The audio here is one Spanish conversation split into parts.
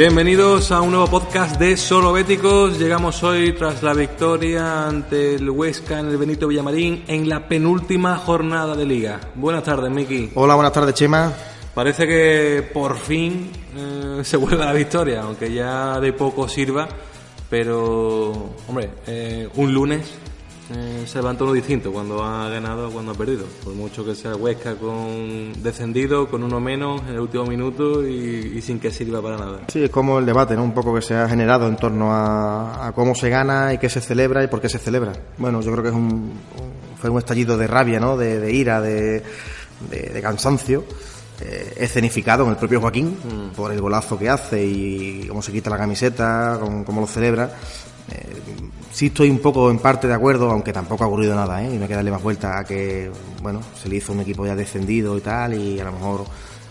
Bienvenidos a un nuevo podcast de Solo Béticos. Llegamos hoy tras la victoria ante el Huesca en el Benito Villamarín en la penúltima jornada de liga. Buenas tardes, Miki. Hola, buenas tardes, Chema. Parece que por fin eh, se vuelve a la victoria, aunque ya de poco sirva. Pero, hombre, eh, un lunes eh, se levanta uno distinto cuando ha ganado o cuando ha perdido. Por mucho que sea Huesca con descendido, con uno menos en el último minuto y, sin que sirva para nada. Sí, es como el debate, ¿no? Un poco que se ha generado en torno a, cómo se gana y qué se celebra y por qué se celebra. Bueno, yo creo que es un, fue un estallido de rabia, ¿no? De, ira, de, cansancio. Eh, escenificado en el propio Joaquín mm. por el golazo que hace y cómo se quita la camiseta, cómo, lo celebra. Eh, sí estoy un poco en parte de acuerdo, aunque tampoco ha ocurrido nada, ¿eh? y no hay que darle más vuelta a que, bueno, se le hizo un equipo ya descendido y tal, y a lo mejor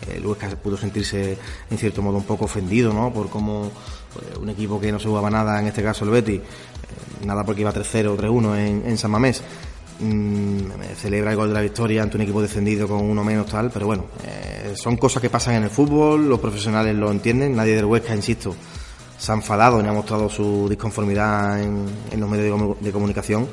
eh, el Huesca pudo sentirse en cierto modo un poco ofendido, ¿no? Por cómo pues, un equipo que no se jugaba nada, en este caso el Betty, eh, nada porque iba 3-0 3-1 en, en, San Mamés, mm, celebra el gol de la victoria ante un equipo descendido con uno menos tal, pero bueno, eh, son cosas que pasan en el fútbol, los profesionales lo entienden, nadie del Huesca, insisto, se ha enfadado y ha mostrado su disconformidad en, los medios de, comunicación.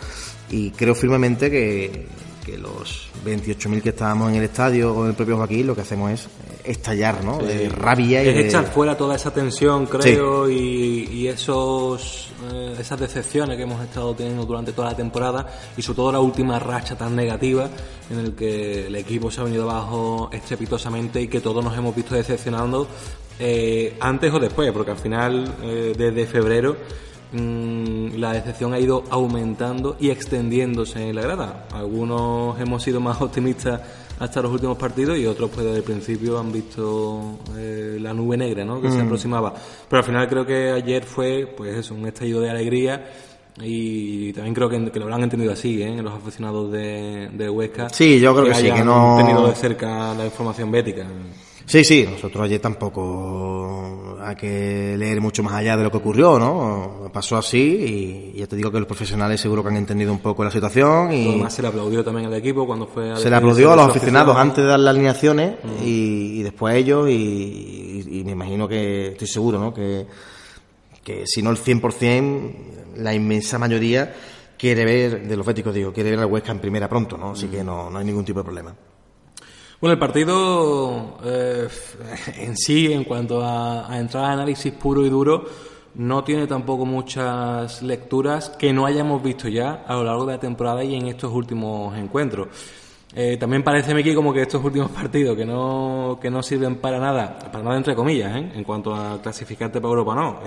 Y creo firmemente que, que los 28.000 que estábamos en el estadio con el propio Joaquín lo que hacemos es estallar, ¿no? De rabia y es echar fuera toda esa tensión, creo, y, esos eh, esas decepciones que hemos estado teniendo durante toda la temporada y sobre todo la última racha tan negativa en el que el equipo se ha venido abajo estrepitosamente y que todos nos hemos visto decepcionando eh, antes o después, porque al final, eh, desde febrero, mm, la decepción ha ido aumentando y extendiéndose en la grada. Algunos hemos sido más optimistas hasta los últimos partidos y otros pues desde el principio han visto eh, la nube negra ¿no? que se mm. aproximaba. Pero al final creo que ayer fue pues eso, un estallido de alegría y también creo que, lo habrán entendido así, ¿eh? los aficionados de, de Huesca. Sí, yo creo que, sí, que no... tenido de cerca la información bética. Sí, sí, nosotros ayer tampoco hay que leer mucho más allá de lo que ocurrió, ¿no? Pasó así y ya te digo que los profesionales seguro que han entendido un poco la situación y... Además se le aplaudió también al equipo cuando fue... A se le aplaudió a los aficionados antes de dar las alineaciones y, después a ellos y, me imagino que, estoy seguro, ¿no? Que, que si no el 100%, la inmensa mayoría quiere ver, de los féticos digo, quiere ver a Huesca en primera pronto, ¿no? Así que no, no hay ningún tipo de problema. Bueno, el partido eh, en sí, en cuanto a, entrar a análisis puro y duro, no tiene tampoco muchas lecturas que no hayamos visto ya a lo largo de la temporada y en estos últimos encuentros. Eh, también parece aquí como que estos últimos partidos que no, que no sirven para nada, para nada entre comillas, ¿eh? en cuanto a clasificarte para Europa, no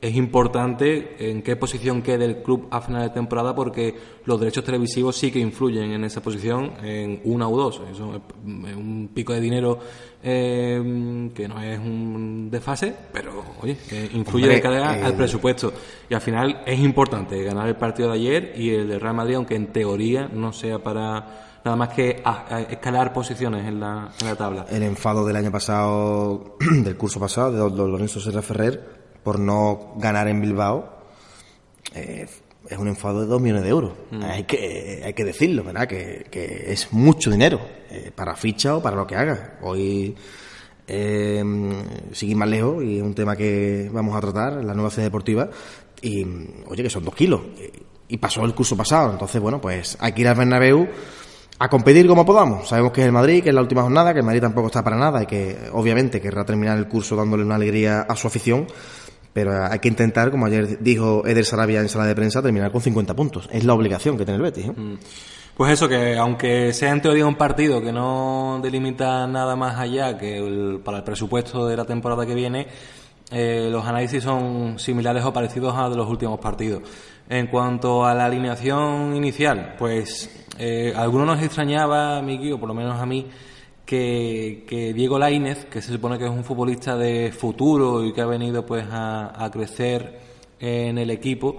es importante en qué posición quede el club a final de temporada porque los derechos televisivos sí que influyen en esa posición en una o dos. Eso es un pico de dinero eh, que no es un desfase, pero oye, influye de cara al presupuesto. Y al final es importante ganar el partido de ayer y el de Real Madrid, aunque en teoría no sea para nada más que escalar posiciones en la, en la tabla. El enfado del año pasado, del curso pasado, de Don Lorenzo Serra Ferrer, por no ganar en Bilbao, eh, es un enfado de dos millones de euros. Mm. Hay, que, hay que decirlo, ¿verdad? Que, es mucho dinero eh, para ficha o para lo que haga. Hoy eh, seguir más lejos y es un tema que vamos a tratar en la nueva sede deportiva. Y oye, que son dos kilos. Y pasó el curso pasado. Entonces, bueno, pues hay que ir al Bernabéu a competir como podamos. Sabemos que es el Madrid, que es la última jornada, que el Madrid tampoco está para nada y que obviamente querrá terminar el curso dándole una alegría a su afición pero hay que intentar, como ayer dijo Eder Sarabia en sala de prensa, terminar con 50 puntos. Es la obligación que tiene el Betis. ¿eh? Mm. Pues eso, que aunque sea en teoría un partido que no delimita nada más allá que para el presupuesto de la temporada que viene, eh, los análisis son similares o parecidos a de los últimos partidos. En cuanto a la alineación inicial, pues eh, algunos nos extrañaba, Miki, o por lo menos a mí, que, que Diego Lainez, que se supone que es un futbolista de futuro y que ha venido pues a, a crecer en el equipo,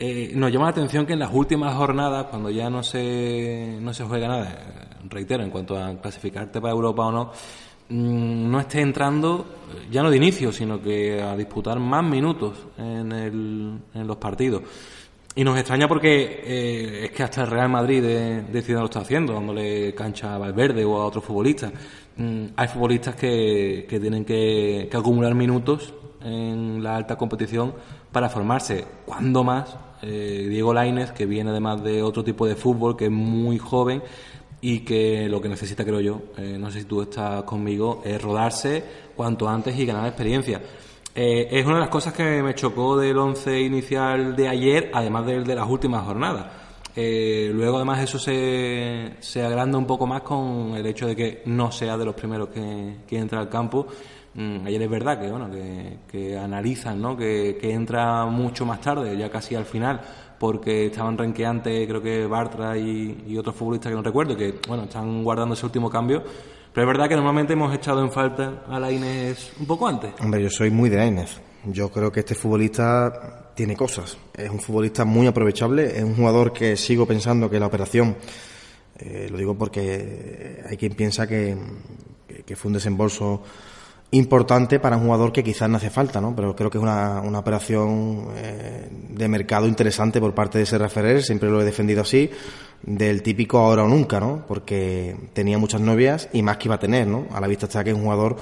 eh, nos llama la atención que en las últimas jornadas, cuando ya no se, no se juega nada, reitero, en cuanto a clasificarte para Europa o no, mm, no esté entrando, ya no de inicio, sino que a disputar más minutos en, el, en los partidos. Y nos extraña porque eh, es que hasta el Real Madrid de, de lo está haciendo, dándole cancha a Valverde o a otros futbolistas. Mm, hay futbolistas que, que tienen que, acumular minutos en la alta competición para formarse. Cuando más eh, Diego Lainez, que viene además de otro tipo de fútbol, que es muy joven y que lo que necesita, creo yo, eh, no sé si tú estás conmigo, es rodarse cuanto antes y ganar experiencia. Eh, es una de las cosas que me chocó del once inicial de ayer, además del de las últimas jornadas. Eh, luego, además, eso se, se, agranda un poco más con el hecho de que no sea de los primeros que, que entra al campo. Mm, ayer es verdad que, bueno, que, que analizan, ¿no? Que, que, entra mucho más tarde, ya casi al final, porque estaban renqueantes, creo que Bartra y, y otros futbolistas que no recuerdo, que, bueno, están guardando ese último cambio pero es verdad que normalmente hemos echado en falta a la Inés un poco antes. Hombre, yo soy muy de Inés. Yo creo que este futbolista tiene cosas. Es un futbolista muy aprovechable. Es un jugador que sigo pensando que la operación, eh, lo digo porque hay quien piensa que fue un desembolso importante para un jugador que quizás no hace falta, ¿no? Pero creo que es una, una operación eh, de mercado interesante por parte de ese referer, siempre lo he defendido así, del típico ahora o nunca, ¿no? Porque tenía muchas novias y más que iba a tener, ¿no? A la vista está que es un jugador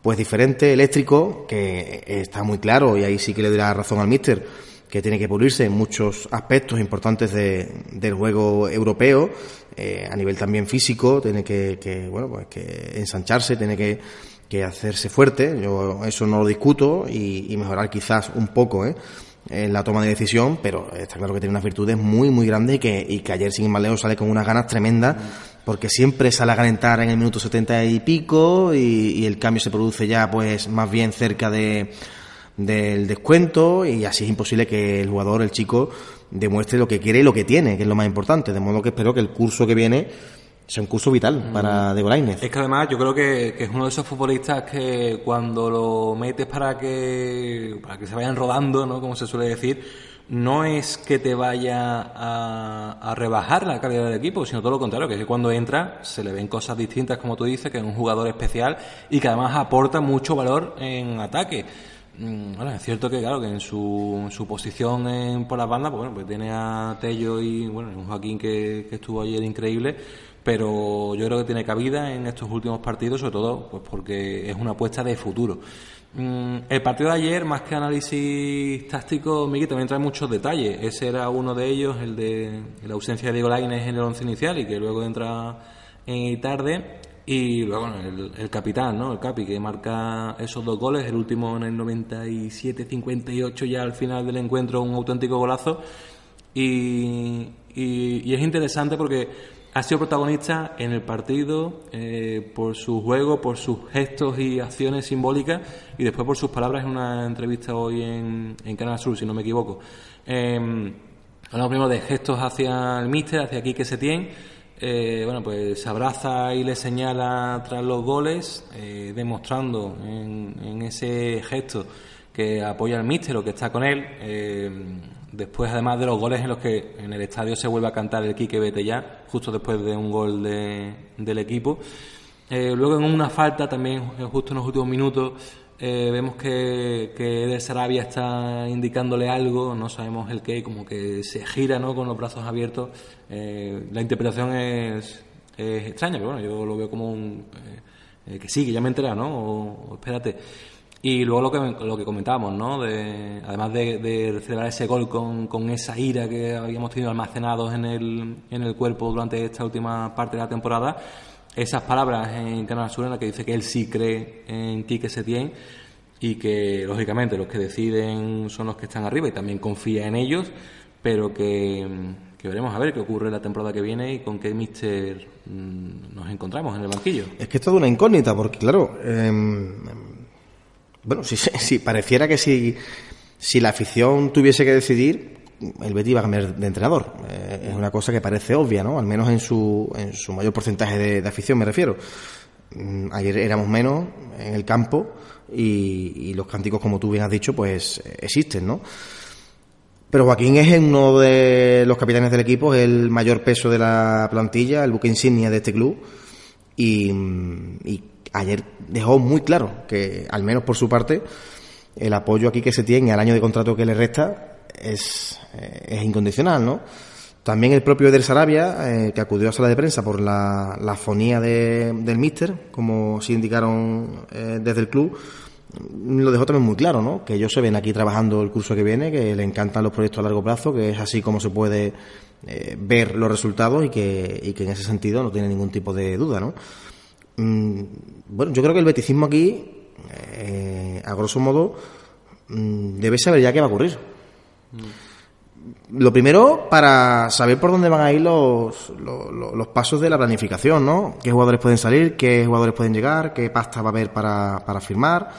pues diferente, eléctrico, que está muy claro y ahí sí que le doy la razón al míster, que tiene que pulirse en muchos aspectos importantes de, del juego europeo, eh, a nivel también físico, tiene que, que bueno, pues que ensancharse, tiene que que hacerse fuerte, yo eso no lo discuto, y, y mejorar quizás un poco ¿eh? en la toma de decisión, pero está claro que tiene unas virtudes muy, muy grandes y que, y que ayer sin más lejos sale con unas ganas tremendas, porque siempre sale a calentar en el minuto setenta y pico y, y el cambio se produce ya pues más bien cerca de del descuento y así es imposible que el jugador, el chico, demuestre lo que quiere y lo que tiene, que es lo más importante. De modo que espero que el curso que viene es un curso vital para Diego Lainez. Es que además yo creo que, que, es uno de esos futbolistas que cuando lo metes para que, para que se vayan rodando, ¿no? como se suele decir, no es que te vaya a, a, rebajar la calidad del equipo, sino todo lo contrario, que es que cuando entra se le ven cosas distintas, como tú dices, que es un jugador especial y que además aporta mucho valor en ataque. Bueno, es cierto que, claro, que en su, su posición en, por la banda, pues bueno, pues tiene a Tello y, bueno, un Joaquín que, que estuvo ayer increíble, pero yo creo que tiene cabida en estos últimos partidos, sobre todo pues porque es una apuesta de futuro. El partido de ayer, más que análisis táctico, Miguel también trae muchos detalles. Ese era uno de ellos, el de la ausencia de Diego Lainez en el once inicial y que luego entra en tarde. Y luego el, el, capitán, ¿no? El Capi, que marca esos dos goles, el último en el 97-58 ya al final del encuentro, un auténtico golazo. Y, y es interesante porque ha sido protagonista en el partido eh, por su juego, por sus gestos y acciones simbólicas y después por sus palabras en una entrevista hoy en, Canal Sur, si no me equivoco. Eh, hablamos primero de gestos hacia el míster, hacia aquí que se tiene. Eh, bueno, pues se abraza y le señala tras los goles, eh, demostrando en, ese gesto que apoya al míster o que está con él. Eh, después, además de los goles en los que en el estadio se vuelve a cantar el Quique Vete ya, justo después de un gol de, del equipo. Eh, luego en una falta también, justo en los últimos minutos, eh, vemos que, que Sarabia está indicándole algo, no sabemos el qué, como que se gira ¿no? con los brazos abiertos. Eh, la interpretación es, es, extraña, pero bueno, yo lo veo como un... Eh, que sí, que ya me he enterado, ¿no? O espérate. Y luego lo que, lo que comentábamos, ¿no? De, además de, de, celebrar ese gol con, con, esa ira que habíamos tenido almacenados en el, en el cuerpo durante esta última parte de la temporada, esas palabras en Canal Sur en las que dice que él sí cree en Quique Setién y que, lógicamente, los que deciden son los que están arriba y también confía en ellos, pero que, que veremos a ver qué ocurre la temporada que viene y con qué mister mmm, nos encontramos en el banquillo. Es que es toda una incógnita, porque, claro... Eh bueno, si, si pareciera que si, si la afición tuviese que decidir, el Betis va a cambiar de entrenador. Eh, es una cosa que parece obvia, ¿no? Al menos en su, en su mayor porcentaje de, afición, me refiero. Mm, ayer éramos menos en el campo y, y los cánticos, como tú bien has dicho, pues existen, ¿no? Pero Joaquín es uno de los capitanes del equipo, es el mayor peso de la plantilla, el buque insignia de este club. Y, ayer dejó muy claro que, al menos por su parte, el apoyo aquí que se tiene al año de contrato que le resta es, eh, es incondicional, ¿no? También el propio Eder Sarabia, eh, que acudió a sala de prensa por la, la fonía de, del míster, como se indicaron eh, desde el club, lo dejó también muy claro, ¿no? Que ellos se ven aquí trabajando el curso que viene, que le encantan los proyectos a largo plazo, que es así como se puede eh, ver los resultados y que, y que en ese sentido no tiene ningún tipo de duda, ¿no? Mm, bueno, yo creo que el beticismo aquí, eh, a grosso modo, mm, debe saber ya qué va a ocurrir. Lo primero, para saber por dónde van a ir los, los, los, pasos de la planificación, ¿no? ¿Qué jugadores pueden salir? ¿Qué jugadores pueden llegar? ¿Qué pasta va a haber para, para firmar?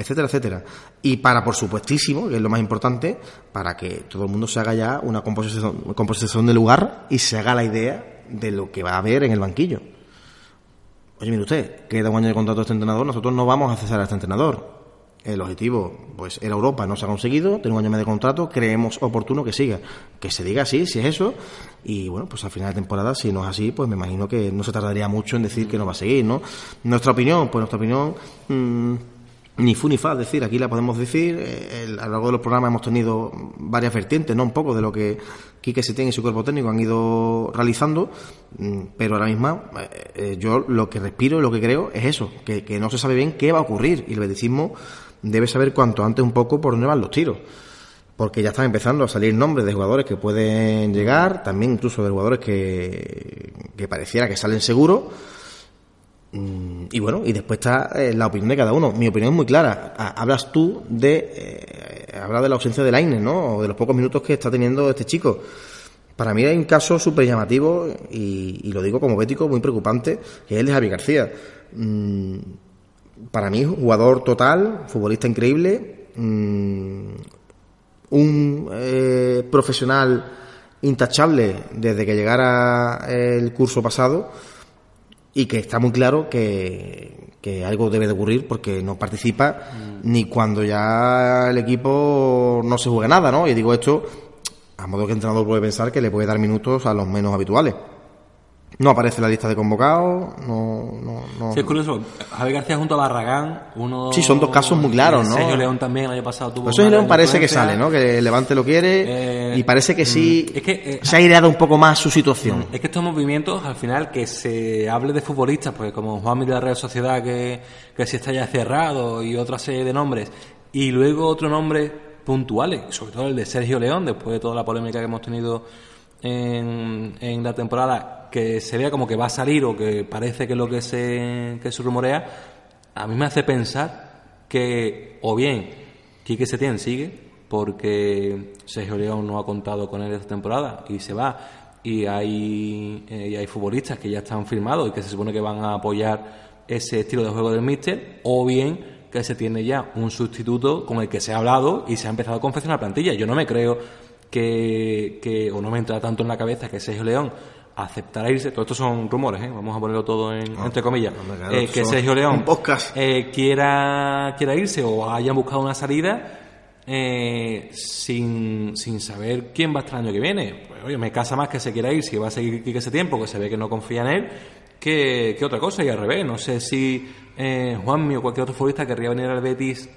etcétera, etcétera. Y para, por supuestísimo, que es lo más importante, para que todo el mundo se haga ya una composición, composición de lugar y se haga la idea de lo que va a haber en el banquillo. Oye, mire usted, queda un año de contrato a este entrenador, nosotros no vamos a cesar a este entrenador. El objetivo, pues, era Europa, no se ha conseguido, tiene un año de contrato, creemos oportuno que siga. Que se diga así, si es eso, y bueno, pues al final de temporada, si no es así, pues me imagino que no se tardaría mucho en decir que no va a seguir, ¿no? Nuestra opinión, pues nuestra opinión... Mmm, ni fu ni fa, es decir, aquí la podemos decir, eh, a lo largo de los programas hemos tenido varias vertientes, no un poco de lo que Quique Setién y su cuerpo técnico han ido realizando, mm, pero ahora mismo eh, eh, yo lo que respiro y lo que creo es eso, que, no se sabe bien qué va a ocurrir y el beticismo debe saber cuanto antes un poco por dónde van los tiros. Porque ya están empezando a salir nombres de jugadores que pueden llegar, también incluso de jugadores que, que pareciera que salen seguros y bueno, y después está eh, la opinión de cada uno. Mi opinión es muy clara. Hablas tú de. Eh, hablas de la ausencia de Laine, ¿no? O de los pocos minutos que está teniendo este chico. Para mí hay un caso súper llamativo, y, lo digo como bético, muy preocupante, que es el de Javi García. Mm, para mí, jugador total, futbolista increíble, mm, un eh, profesional intachable desde que llegara el curso pasado y que está muy claro que, que algo debe de ocurrir porque no participa mm. ni cuando ya el equipo no se juega nada, ¿no? Y digo esto a modo que el entrenador puede pensar que le puede dar minutos a los menos habituales. No aparece la lista de convocados, no, no, no. Sí, es curioso. Javier García junto a Barragán, uno. Sí, son dos casos muy claros, ¿no? Sergio León también el año pasado tuvo. Sergio León parece que sale, ¿no? Que Levante lo quiere eh, y parece que sí. Mm, es que, eh, se ha ideado un poco más su situación. Es que estos movimientos, al final, que se hable de futbolistas, pues como Juan de la Real Sociedad, que, que sí está ya cerrado y otra serie de nombres, y luego otro nombre puntuales, sobre todo el de Sergio León, después de toda la polémica que hemos tenido en, la temporada que se vea como que va a salir o que parece que es lo que se, que se rumorea, a mí me hace pensar que o bien Quique Setién sigue porque Sergio León no ha contado con él esta temporada y se va y hay, eh, y hay futbolistas que ya están firmados y que se supone que van a apoyar ese estilo de juego del míster o bien que se tiene ya un sustituto con el que se ha hablado y se ha empezado a confeccionar plantilla. Yo no me creo que, que o no me entra tanto en la cabeza que Sergio León aceptará irse, todo esto son rumores, ¿eh? vamos a ponerlo todo en, entre comillas, eh, que Sergio León eh, quiera, quiera irse o hayan buscado una salida sin, sin saber quién va a estar el año que viene. Pues oye, me casa más que se quiera ir, si va a seguir aquí ese tiempo, que se ve que no confía en él, que, que otra cosa, y al revés, no sé si Juanmi o cualquier otro futbolista querría venir al Betis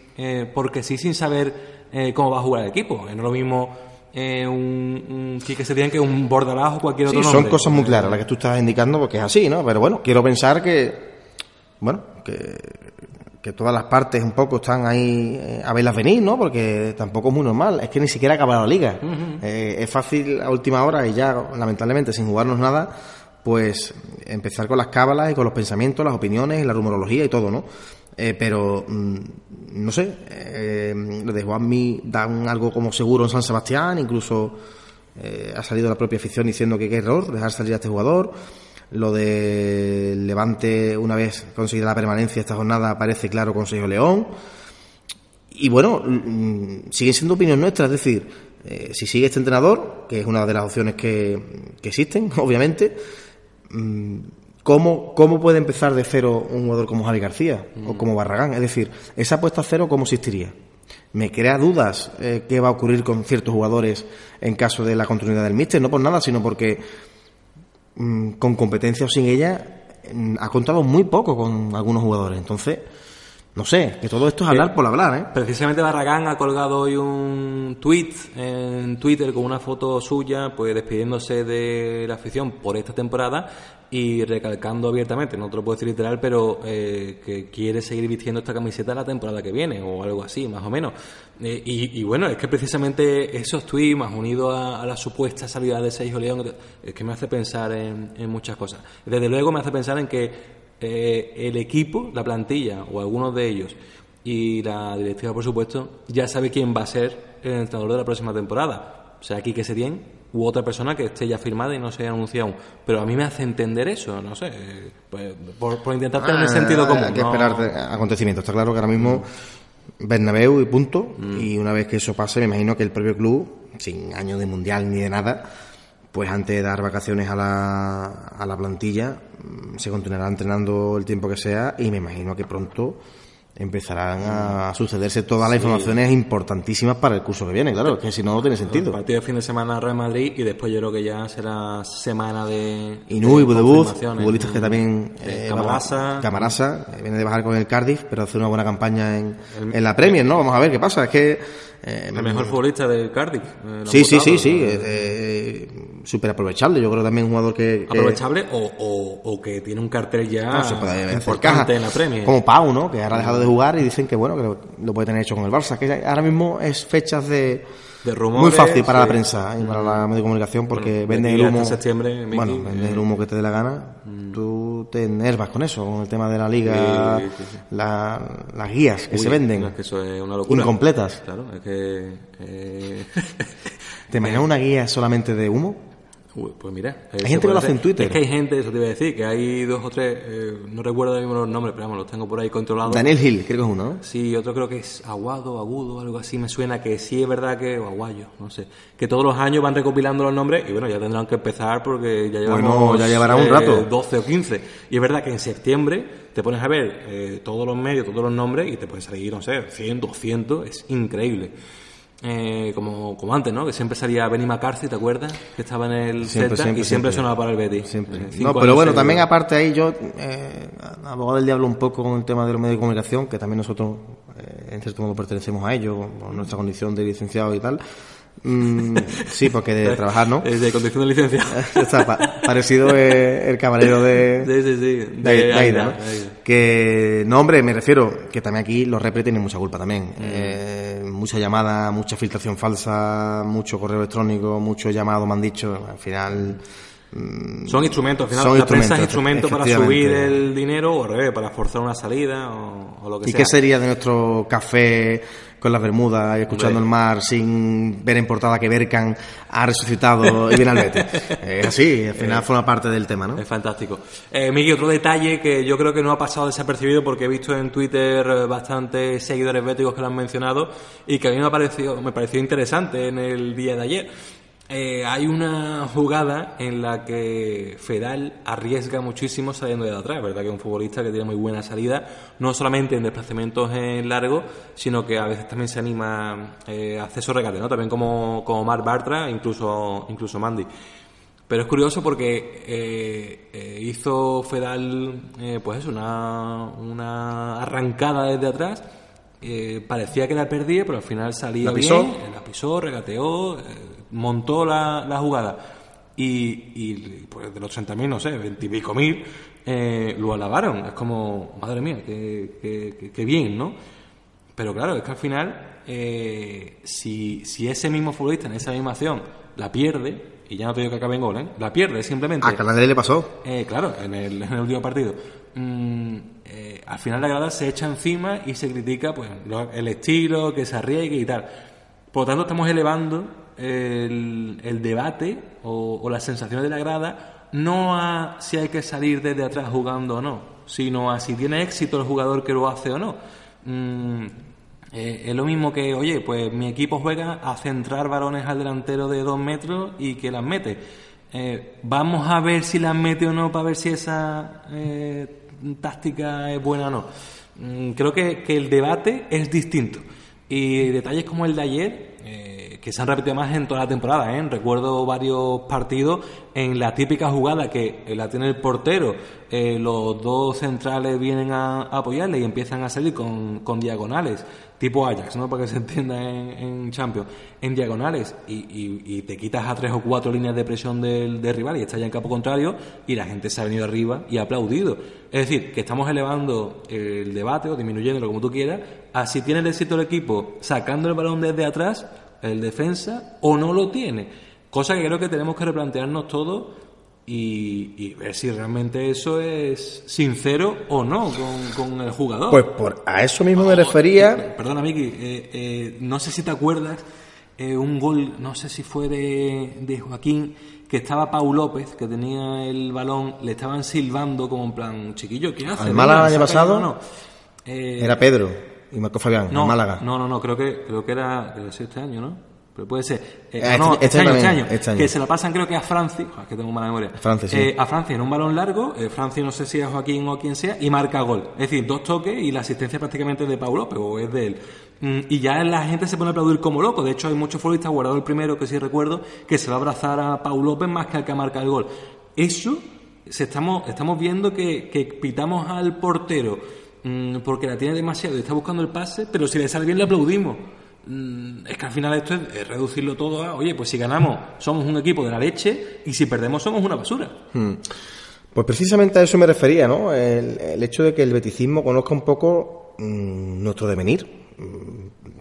porque sí, sin saber cómo va a jugar el equipo, no es lo mismo eh, un, un que se que un bordalazo o cualquier otro sí, son cosas muy claras las que tú estás indicando porque es así, ¿no? Pero bueno, quiero pensar que, bueno, que, que todas las partes un poco están ahí eh, a verlas venir, ¿no? Porque tampoco es muy normal, es que ni siquiera ha acabado la liga. Eh, es fácil a última hora y ya, lamentablemente, sin jugarnos nada, pues empezar con las cábalas y con los pensamientos, las opiniones la rumorología y todo, ¿no? Eh, pero mm, no sé, eh, lo de Juanmi dan algo como seguro en San Sebastián, incluso eh, ha salido la propia afición diciendo que qué error dejar salir a este jugador. Lo de Levante, una vez conseguida la permanencia esta jornada, parece claro con Sergio León. Y bueno, mm, sigue siendo opinión nuestra, es decir, si sigue este entrenador, que es una de las opciones que, que existen, obviamente, mm, ¿Cómo, ¿Cómo puede empezar de cero un jugador como Javi García o como Barragán? Es decir, esa apuesta a cero, ¿cómo existiría? Me crea dudas eh, qué va a ocurrir con ciertos jugadores en caso de la continuidad del míster, no por nada, sino porque mm, con competencia o sin ella mm, ha contado muy poco con algunos jugadores. Entonces, no sé, que todo esto es hablar por hablar, ¿eh? Precisamente Barragán ha colgado hoy un tweet en Twitter con una foto suya, pues despidiéndose de la afición por esta temporada y recalcando abiertamente, no te lo puedo decir literal, pero eh, que quiere seguir vistiendo esta camiseta la temporada que viene o algo así, más o menos. Eh, y, y, bueno, es que precisamente esos tweets, más unido a, a, la supuesta salida de Sergio León, es que me hace pensar en, en muchas cosas. Desde luego me hace pensar en que eh, el equipo, la plantilla o algunos de ellos y la directiva, por supuesto, ya sabe quién va a ser el entrenador de la próxima temporada. O sea, aquí que Setién u otra persona que esté ya firmada y no se haya anunciado aún. Pero a mí me hace entender eso, no sé, pues, por, por, intentar tener ah, sentido común. Hay que esperar acontecimientos. Está claro que ahora mismo Bernabéu y punto. Mm. Y una vez que eso pase, me imagino que el propio club, sin año de mundial ni de nada, pues antes de dar vacaciones a la, a la plantilla, se continuará entrenando el tiempo que sea y me imagino que pronto empezarán a sucederse todas las informaciones importantísimas para el curso que viene, claro, que si no, no tiene sentido. El partido de fin de semana Real Madrid y después yo creo que ya será semana de... Inúi, Budebuz, futbolistas que también... Eh, Camarasa. Camarasa, viene de bajar con el Cardiff, pero hace una buena campaña en, el, en la Premier, ¿no? Vamos a ver qué pasa, es que... Eh, el mejor futbolista del Cardiff. Eh, sí, sí, sí, sí, eh, súper aprovechable. Yo creo también un jugador que. que... Aprovechable o, o, o, que tiene un cartel ya no, se puede importante en la Premier. Como Pau, ¿no? Que ahora ha dejado de jugar y dicen que bueno, que lo, puede tener hecho con el Barça. Que ahora mismo es fechas de. De rumores, muy fácil para sí. la prensa y para la medio de comunicación porque bueno, venden el humo. Septiembre, Mickey, bueno, venden el humo que te dé la gana. Mm. Tú te enervas con eso, con el tema de la liga, sí, sí, la, las guías que Uy, se venden. No, es que eso es una locura. Incompletas. Claro, es que. Eh... ¿Te imaginas una guía solamente de humo? Uy, pues mira. Hay gente que lo hace en Twitter. Es que hay gente, eso te iba a decir, que hay dos o tres, eh, no recuerdo mismo los nombres, pero vamos, los tengo por ahí controlados. Daniel Hill, creo que es uno, ¿no? Sí, otro creo que es Aguado, Agudo, algo así, me suena que sí es verdad que, o Aguayo, no sé, que todos los años van recopilando los nombres y bueno, ya tendrán que empezar porque ya llevamos. Bueno, ya llevará un rato. Eh, 12 o 15. Y es verdad que en septiembre te pones a ver eh, todos los medios, todos los nombres y te pueden salir, no sé, 100, 200, es increíble. Eh, como, como antes, ¿no? Que siempre salía Benny McCarthy, ¿te acuerdas? Que estaba en el siempre, Celta siempre, y siempre, siempre, sonaba para el Betis. Siempre. Eh, no, pero bueno, también aparte ahí yo, eh, abogado del diablo un poco con el tema de los medios de comunicación, que también nosotros, eh, en cierto modo, pertenecemos a ello, por nuestra condición de licenciado y tal. Mm, sí, porque de trabajar, ¿no? De condición de licencia. Está pa parecido eh, el caballero de... Sí, sí, sí. De, de, de Aida, ¿no? Que, no, hombre, me refiero que también aquí los repre tienen mucha culpa también. Mm. Eh, mucha llamada, mucha filtración falsa, mucho correo electrónico, mucho llamado, me han dicho. Al final... Mm, son instrumentos, al final la prensa es instrumento para subir el dinero o al revés, para forzar una salida o, o lo que ¿Y sea. qué sería de nuestro café con las bermudas y escuchando Hombre. el mar sin ver en portada que Berkan ha resucitado y viene al Betis. Es así, al final forma parte del tema, ¿no? Es fantástico. Eh, Miki, otro detalle que yo creo que no ha pasado desapercibido porque he visto en Twitter bastantes seguidores béticos que lo han mencionado y que a mí me ha parecido, me pareció interesante en el día de ayer. Eh, hay una jugada en la que Fedal arriesga muchísimo saliendo de atrás, ¿verdad? Que es un futbolista que tiene muy buena salida, no solamente en desplazamientos en largo, sino que a veces también se anima eh, a hacer esos regates, ¿no? También como, como Marc Bartra, incluso, incluso Mandy. Pero es curioso porque eh, eh, hizo Fedal, pues eso, una, una arrancada desde atrás. Eh, parecía que la perdía, pero al final salía ¿La pisó? bien, la pisó, regateó, eh, montó la, la jugada y, y, pues de los 30.000, no sé, 20 y pico mil, eh, lo alabaron. Es como, madre mía, qué, qué, qué, bien, ¿no? Pero claro, es que al final, eh, si, si ese mismo futbolista en esa misma acción la pierde, y ya no te digo que acabe en gol, ¿eh? la pierde simplemente. A Canadá le pasó. Eh, claro, en el, en el último partido. Mm, eh, al final la grada se echa encima y se critica pues lo, el estilo, que se arriesgue y tal. Por lo tanto, estamos elevando el, debate o, las sensaciones de la grada no a si hay que salir desde atrás jugando o no, sino a si tiene éxito el jugador que lo hace o no. Mm, eh, es lo mismo que, oye, pues mi equipo juega a centrar varones al delantero de dos metros y que las mete. Eh, vamos a ver si la mete o no para ver si esa eh, táctica es buena o no. Mm, creo que, el debate es distinto. Y detalles como el de ayer, que se han repetido más en toda la temporada. ¿eh? Recuerdo varios partidos en la típica jugada que la tiene el portero, eh, los dos centrales vienen a, apoyarle y empiezan a salir con, con diagonales tipo Ajax, ¿no? Para que se entienda en, Champions, en diagonales y, y, te quitas a tres o cuatro líneas de presión del, rival y estás ya en campo contrario y la gente se ha venido arriba y ha aplaudido. Es decir, que estamos elevando el debate o disminuyéndolo como tú quieras, así tiene el éxito el equipo sacando el balón desde atrás, el defensa, o no lo tiene. Cosa que creo que tenemos que replantearnos todo y, ver si realmente eso es sincero o no con, el jugador. Pues por, a eso mismo me refería. Perdona, Miki, eh, eh, no sé si te acuerdas, eh, un gol, no sé si fue de, de, Joaquín, que estaba Pau López, que tenía el balón, le estaban silbando como en plan, chiquillo, ¿qué hace? ¿Al Málaga el año pasado? No, era Pedro y Marco Fabián, no, Málaga. No, no, no, creo que, creo que era, era este año, ¿no? Pero puede ser. Eh, ah, no, este, este, año, este, año, este, año, Que se lo pasan, creo que a Francia. que tengo mala memoria. Francia, sí. eh, a Francia en un balón largo. Eh, Francia, no sé si es Joaquín o quien sea. Y marca gol. Es decir, dos toques y la asistencia prácticamente de Paulo, pero es de él. Mm, y ya la gente se pone a aplaudir como loco. De hecho, hay muchos futbolistas, guardado el primero, que sí recuerdo, que se va a abrazar a Paul López más que al que marca el gol. Eso, se estamos, estamos viendo que, que pitamos al portero mm, porque la tiene demasiado y está buscando el pase, pero si le sale bien le aplaudimos. Mm, es que al final esto es, reducirlo todo a, oye, pues si ganamos somos un equipo de la leche y si perdemos somos una basura. Hmm. Pues precisamente a eso me refería, ¿no? El, hecho de que el beticismo conozca un poco mm, nuestro devenir,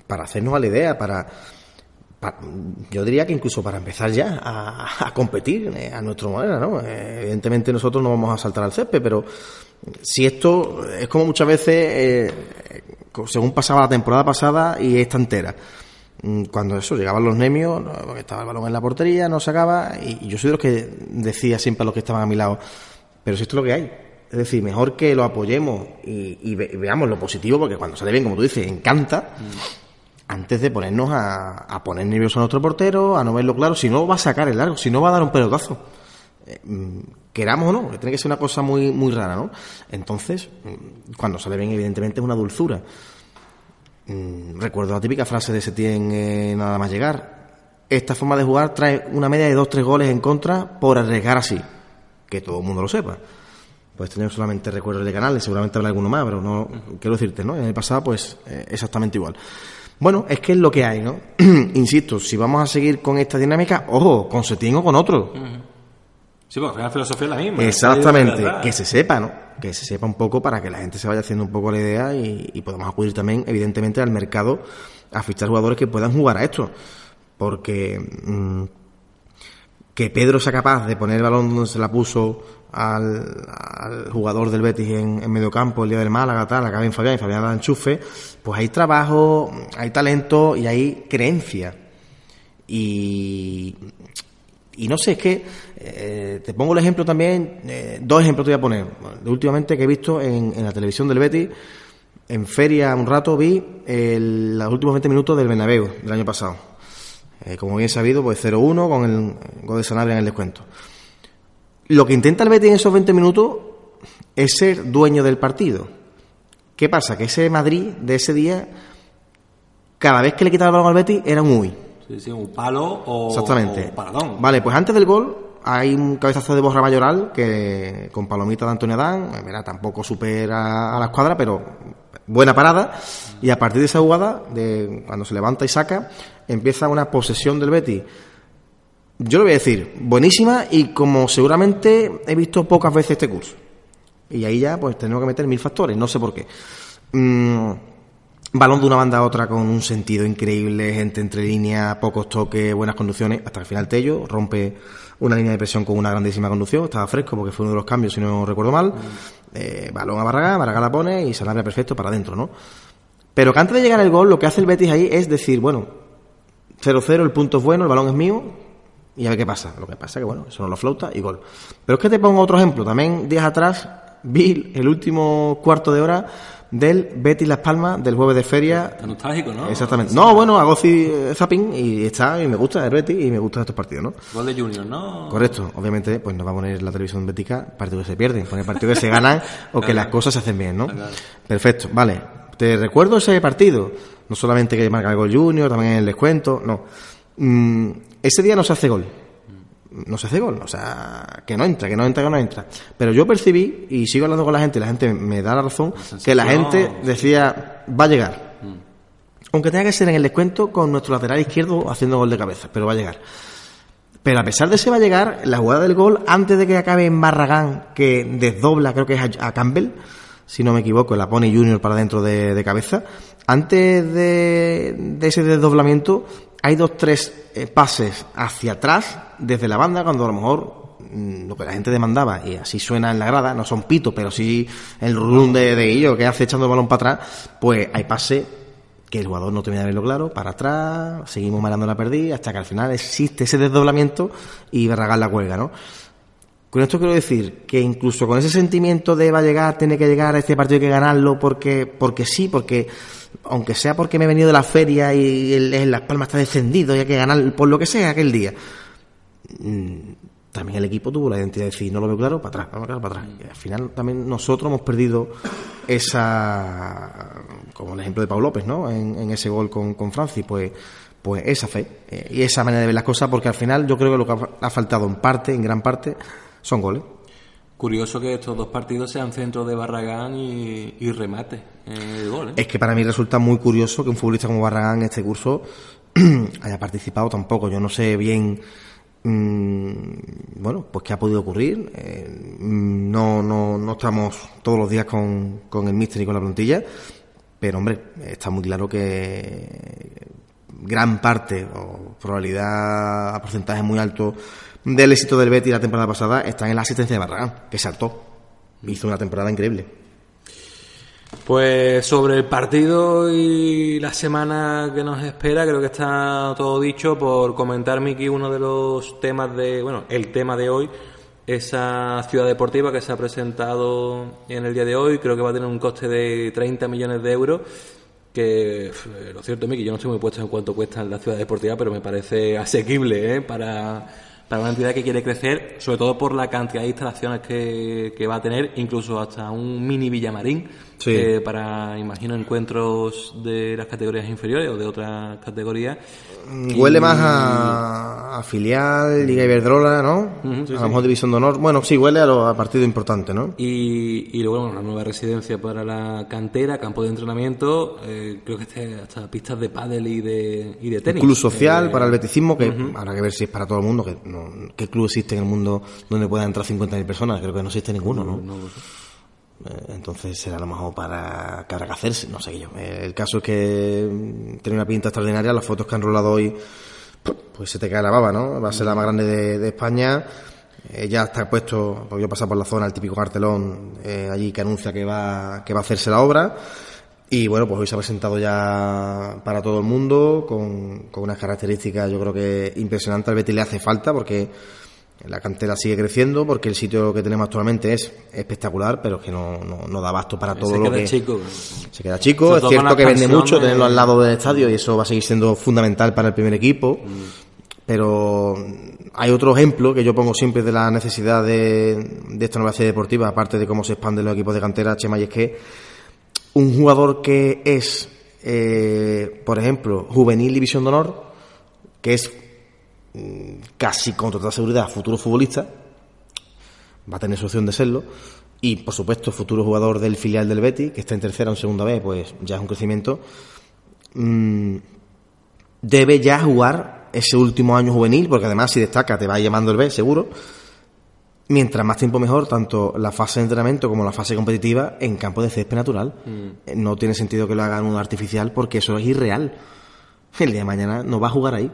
para hacernos a la idea, para, yo diría que incluso para empezar ya a, competir eh, a nuestra manera, ¿no? Eh, evidentemente nosotros no vamos a saltar al césped, pero si esto es como muchas veces eh, según pasaba la temporada pasada y esta entera. Mm, cuando eso, llegaban los nemios, porque estaba el balón en la portería, no sacaba, y yo soy de los que decía siempre a los que estaban a mi lado, pero si esto es lo que hay. Es decir, mejor que lo apoyemos y, veamos lo positivo, porque cuando sale bien, como tú dices, encanta, antes de ponernos a, poner nervioso a nuestro portero, a no verlo claro, si no va a sacar el largo, si no va a dar un pelotazo. Eh, mm, queramos o no, tiene que ser una cosa muy, muy rara, ¿no? Entonces, mm, cuando sale bien, evidentemente es una dulzura. Mm, recuerdo la típica frase de Setién eh, nada más llegar. Esta forma de jugar trae una media de 2-3 goles en contra por arriesgar así. Que todo el mundo lo sepa. Pues tener solamente recuerdos de canales, seguramente habrá alguno más, pero no quiero decirte, ¿no? En el pasado, pues eh, exactamente igual. Bueno, es que es lo que hay, ¿no? Insisto, si vamos a seguir con esta dinámica, ojo, con Setién o con otro. Sí, porque la filosofía es la misma. Exactamente, que se sepa, ¿no? Que se sepa un poco para que la gente se vaya haciendo un poco la idea y, podamos acudir también, evidentemente, al mercado a fichar jugadores que puedan jugar a esto. Porque mm, que Pedro sea capaz de poner el balón donde se la puso al, jugador del Betis en, en medio campo, el día del Málaga, tal, acá en Fabián y Fabián la enchufe, pues hay trabajo, hay talento y hay creencia. Y y no sé, es que eh, te pongo el ejemplo también, eh, dos ejemplos te voy a poner. de últimamente que he visto en, la televisión del Betis, en feria un rato vi los últimos 20 minutos del Bernabéu del año pasado. Eh, como bien sabido, pues 0-1 con el gol de Sanabria en el descuento. Lo que intenta el Betis en esos 20 minutos es ser dueño del partido. ¿Qué pasa? Que ese Madrid de ese día, cada vez que le quitaba el balón al Betis, era un uy un palo o, Exactamente. Vale, pues antes del gol hay un cabezazo de Borra Mayoral que con palomita de Antonio Adán, mira, tampoco supera a la escuadra, pero buena parada. Y a partir de esa jugada, de cuando se levanta y saca, empieza una posesión del Betty. Yo lo voy a decir, buenísima y como seguramente he visto pocas veces este curso. Y ahí ya pues tenemos que meter mil factores, no sé por qué. Mm, Balón de una banda a otra con un sentido increíble, gente entre líneas, pocos toques, buenas conducciones, hasta el final Tello rompe una línea de presión con una grandísima conducción, estaba fresco porque fue uno de los cambios, si no recuerdo mal. Eh, balón a Barragán, Barragán la pone y Sanabria perfecto para adentro, ¿no? Pero que antes de llegar al gol, lo que hace el Betis ahí es decir, bueno, 0-0, el punto es bueno, el balón es mío, y a ver qué pasa. Lo que pasa es que, bueno, eso no lo flauta y gol. Pero es que te pongo otro ejemplo. También días atrás vi el último cuarto de hora del Betty Las Palmas del jueves de feria. Está nostálgico, ¿no? Exactamente. No, bueno, hago zapping y está, y me gusta el Betty y me gustan estos partidos, ¿no? Gol de Junior, ¿no? Correcto, obviamente, pues no va a poner la televisión bética partidos que se pierden, poner partidos que se ganan o que las cosas se hacen bien, ¿no? Perfecto, vale. Te recuerdo ese partido, no solamente que marca el gol Junior, también el descuento, no. Mm, ese día no se hace gol. No se hace gol, o sea, que no entra, que no entra, que no entra. Pero yo percibí, y sigo hablando con la gente, y la gente me da la razón, que la gente decía, va a llegar. Aunque tenga que ser en el descuento con nuestro lateral izquierdo haciendo gol de cabeza, pero va a llegar. Pero a pesar de ese va a llegar, la jugada del gol, antes de que acabe en Barragán, que desdobla, creo que es a, a Campbell, si no me equivoco, la pone Junior para dentro de, de cabeza, antes de, de ese desdoblamiento hay dos, tres eh, pases hacia atrás, desde la banda, cuando a lo mejor mm, lo que la gente demandaba, y así suena en la grada, no son pitos, pero sí el rum de, de ello que hace echando el balón para atrás, pues hay pase que el jugador no termina de verlo claro, para atrás, seguimos marando la perdida, hasta que al final existe ese desdoblamiento y Barragán la cuelga, ¿no? Con esto quiero decir que incluso con ese sentimiento de va a llegar, tiene que llegar a este partido hay que ganarlo porque, porque sí, porque aunque sea porque me he venido de la feria y el, el Las Palmas está descendido y hay que ganar por lo que sea aquel día. Mm, También el equipo tuvo la identidad de decir, no lo veo claro, para atrás, vamos a para atrás. Y al final también nosotros hemos perdido esa, como el ejemplo de Pau López, ¿no? En, en ese gol con, con Francis, pues, pues esa fe eh, y esa manera de ver las cosas, porque al final yo creo que lo que ha faltado en parte, en gran parte, son goles. Curioso que estos dos partidos sean centros de Barragán y, y remate de gol, ¿eh? Es que para mí resulta muy curioso que un futbolista como Barragán en este curso haya participado tampoco. Yo no sé bien, mm, bueno, pues qué ha podido ocurrir. Eh, no, no, no estamos todos los días con, con el míster y con la plantilla, pero hombre, está muy claro que gran parte o probabilidad a porcentaje muy alto del éxito del Betis la temporada pasada está en la asistencia de Barragán, que saltó. Hizo una temporada increíble. Pues sobre el partido y la semana que nos espera, creo que está todo dicho. Por comentar, Miki, uno de los temas de, bueno, el tema de hoy, esa ciudad deportiva que se ha presentado en el día de hoy, creo que va a tener un coste de 30 millones de euros. Que lo cierto, Miki, yo no estoy muy puesto en cuánto cuesta la ciudad deportiva, pero me parece asequible ¿eh? para, para una entidad que quiere crecer, sobre todo por la cantidad de instalaciones que, que va a tener, incluso hasta un mini Villamarín Sí. eh, para, imagino, encuentros de las categorías inferiores o de otras categorías. Mm, Huele más a, a filial, Liga Iberdrola, ¿no? Ujú, sí, a lo mejor División de Honor. Bueno, sí, huele a, lo, a partido importante, ¿no? Y, y luego bueno, una nueva residencia para la cantera, campo de entrenamiento, eh, creo que este, hasta pistas de pádel y de, y de tenis. Club social Eh, para el beticismo, que habrá que ver si es para todo el mundo. Que no- ¿Qué club existe en el mundo donde puedan entrar 50.000 personas? Creo que no existe ninguno, ¿no? no. Eh, Entonces será lo mejor para que habrá que hacerse, no sé yo. Eh, El caso es que mm, tiene una pinta extraordinaria. Las fotos que han rolado hoy, pues se te cae la baba, ¿no? Va a ser la más grande de, España. Eh, ya está puesto, porque yo pasado por la zona, el típico cartelón eh, allí que anuncia que va, que va a hacerse la obra. Y bueno, pues hoy se ha presentado ya para todo el mundo con, con unas características yo creo que impresionantes. Al le hace falta porque la cantera sigue creciendo, porque el sitio que tenemos actualmente es espectacular, pero que no, no, no da abasto para todo Se lo queda que... chico. Se queda chico, es cierto que vende mucho de- tenerlo al lado del estadio y eso va a seguir siendo fundamental para el primer equipo. Pero hay otro ejemplo que yo pongo siempre de la necesidad de, de esta nueva sede deportiva, aparte de cómo se expanden los equipos de cantera, Chema, y es que un jugador que es, eh, por ejemplo, juvenil división de honor, que es mm, casi con total seguridad futuro futbolista, va a tener su opción de serlo. Y, por supuesto, futuro jugador del filial del Betis, que está en tercera o en segunda vez, pues ya es un crecimiento. Mm, debe ya jugar ese último año juvenil, porque además, si destaca, te va llamando el B, seguro. Mientras más tiempo mejor, tanto la fase de entrenamiento como la fase competitiva en campo de césped natural. Eh, No tiene sentido que lo hagan un artificial porque eso es irreal. El día de mañana no va a jugar ahí.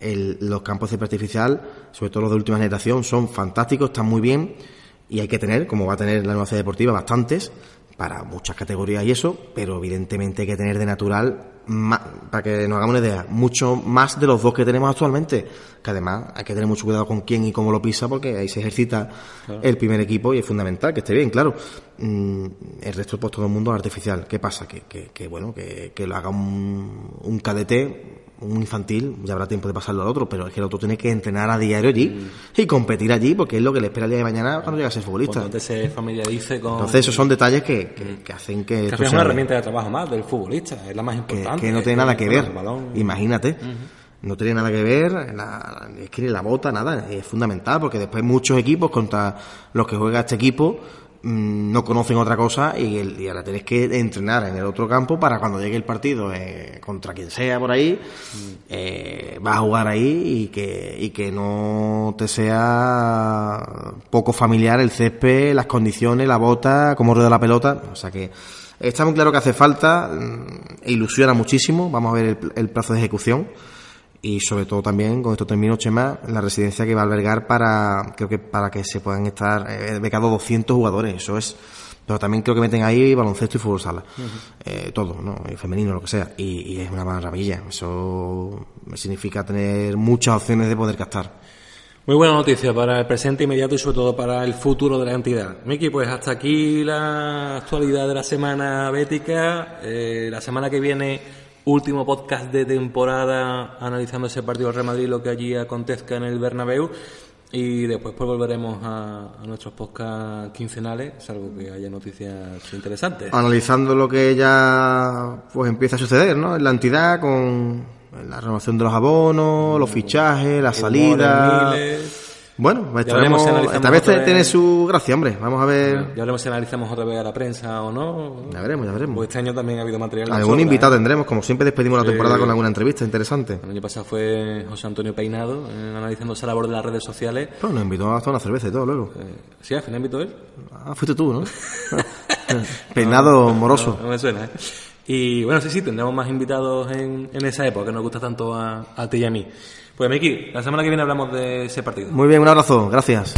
El- los campos de artificial, sobre todo los de última generación, son fantásticos, están muy bien y hay que tener, como va a tener la nueva sede deportiva, bastantes para muchas categorías y eso, pero evidentemente hay que tener de natural para que nos hagamos una idea, mucho más de los dos que tenemos actualmente. Que además hay que tener mucho cuidado con quién y cómo lo pisa, porque ahí se ejercita el primer equipo y es fundamental que esté bien, claro. Mm, el resto, pues todo el mundo artificial. ¿Qué pasa? Que, que, que, bueno, que, que lo haga un, un cadete, un infantil, ya habrá tiempo de pasarlo al otro, pero es que el otro tiene que entrenar a diario allí y competir allí, porque es lo que le espera el día de mañana cuando llegue a ser futbolista. Cuando se familiarice con... Entonces, esos son detalles que, que, que hacen que, que es una herramienta de trabajo más del futbolista, es la más importante. Que no tiene nada que ver. Imagínate. No tiene nada que ver, la, es que ni la bota, nada, es fundamental, porque después muchos equipos contra los que juega este equipo mm, no conocen otra cosa y, el- y ahora tienes que entrenar en el otro campo para cuando llegue el partido eh, contra quien sea por ahí, eh, vas a jugar ahí y que, y que no te sea poco familiar el césped, las condiciones, la bota, cómo rueda la pelota, o sea que está muy claro que hace falta, mm, e ilusiona muchísimo, vamos a ver el, el plazo de ejecución y sobre todo también con esto termino Chema la residencia que va a albergar para creo que para que se puedan estar eh, becados 200 jugadores eso es. Pero también creo que meten ahí baloncesto y fútbol sala. Eh, todo no Y femenino lo que sea. Y, y es una maravilla. Eso significa tener muchas opciones de poder captar Muy buena noticia para el presente inmediato y sobre todo para el futuro de la entidad. Miki, pues hasta aquí la actualidad de la semana bética. Eh, la semana que viene, último podcast de temporada analizando ese partido del Real Madrid, lo que allí acontezca en el Bernabéu. Y después pues volveremos a, a nuestros podcasts quincenales, salvo que haya noticias interesantes. analizando lo que ya pues empieza a suceder ¿no? en la entidad con la renovación de los abonos los fichajes la salida Rumores, miles. Bueno, pues estaremos, esta vez tiene su gracia, hombre. Vamos a ver. Ya veremos si analizamos otra vez a la prensa o no. Ya veremos, ya veremos. Pues este año también ha habido material. Algún sobra, invitado ¿eh? tendremos, como siempre despedimos la temporada con alguna entrevista interesante. El año pasado fue José Antonio Peinado, eh, analizando esa labor de las redes sociales. Bueno, nos invitó hasta una cerveza y todo luego. Eh, ¿Sí? ¿Al final invitó él? Ah, fuiste tú, ¿no? Peinado moroso. No, no me suena, ¿eh? Y bueno, sí, sí, tendremos más invitados en, en esa época que nos gusta tanto a, a ti y a mí. Pues Miki, la semana que viene hablamos de ese partido. Muy bien, un abrazo. Gracias.